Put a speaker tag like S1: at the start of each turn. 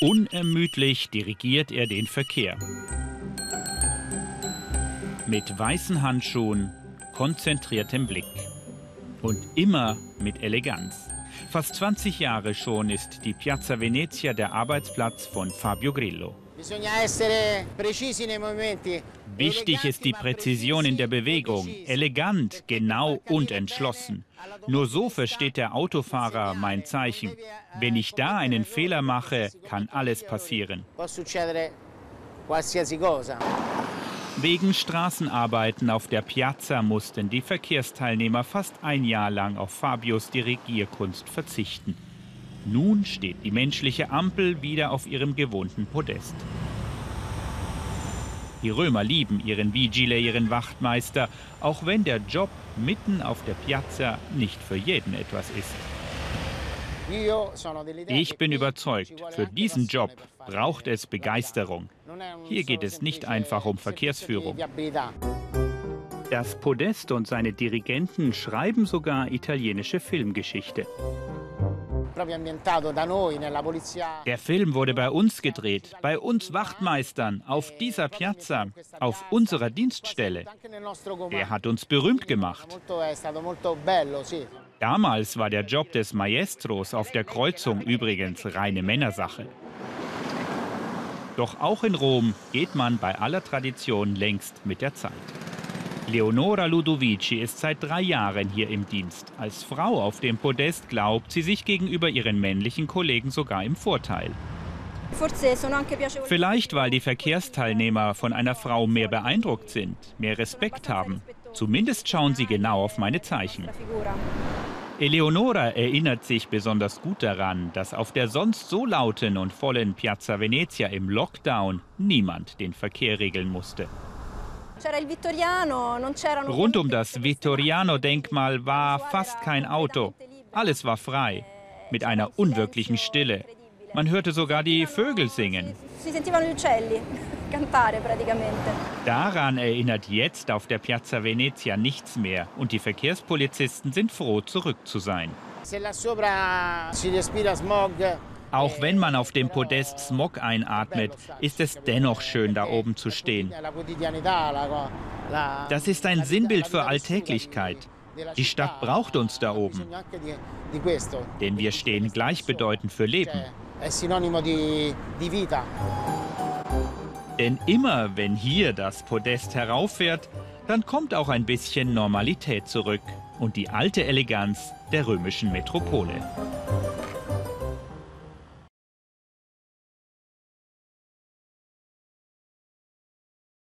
S1: Unermüdlich dirigiert er den Verkehr. Mit weißen Handschuhen, konzentriertem Blick. Und immer mit Eleganz. Fast 20 Jahre schon ist die Piazza Venezia der Arbeitsplatz von Fabio Grillo. Wichtig ist die Präzision in der Bewegung, elegant, genau und entschlossen. Nur so versteht der Autofahrer mein Zeichen. Wenn ich da einen Fehler mache, kann alles passieren. Wegen Straßenarbeiten auf der Piazza mussten die Verkehrsteilnehmer fast ein Jahr lang auf Fabios Dirigierkunst verzichten. Nun steht die menschliche Ampel wieder auf ihrem gewohnten Podest. Die Römer lieben ihren Vigile, ihren Wachtmeister, auch wenn der Job mitten auf der Piazza nicht für jeden etwas ist. Ich bin überzeugt, für diesen Job braucht es Begeisterung. Hier geht es nicht einfach um Verkehrsführung. Das Podest und seine Dirigenten schreiben sogar italienische Filmgeschichte. Der Film wurde bei uns gedreht, bei uns Wachtmeistern, auf dieser Piazza, auf unserer Dienststelle. Er hat uns berühmt gemacht. Damals war der Job des Maestros auf der Kreuzung übrigens reine Männersache. Doch auch in Rom geht man bei aller Tradition längst mit der Zeit. Leonora Ludovici ist seit drei Jahren hier im Dienst. Als Frau auf dem Podest glaubt sie sich gegenüber ihren männlichen Kollegen sogar im Vorteil. Vielleicht, weil die Verkehrsteilnehmer von einer Frau mehr beeindruckt sind, mehr Respekt haben. Zumindest schauen sie genau auf meine Zeichen. Eleonora erinnert sich besonders gut daran, dass auf der sonst so lauten und vollen Piazza Venezia im Lockdown niemand den Verkehr regeln musste. Rund um das Vittoriano-Denkmal war fast kein Auto. Alles war frei, mit einer unwirklichen Stille. Man hörte sogar die Vögel singen. Daran erinnert jetzt auf der Piazza Venezia nichts mehr und die Verkehrspolizisten sind froh, zurück zu sein. Auch wenn man auf dem Podest Smog einatmet, ist es dennoch schön, da oben zu stehen. Das ist ein Sinnbild für Alltäglichkeit. Die Stadt braucht uns da oben. Denn wir stehen gleichbedeutend für Leben. Denn immer wenn hier das Podest herauffährt, dann kommt auch ein bisschen Normalität zurück und die alte Eleganz der römischen Metropole.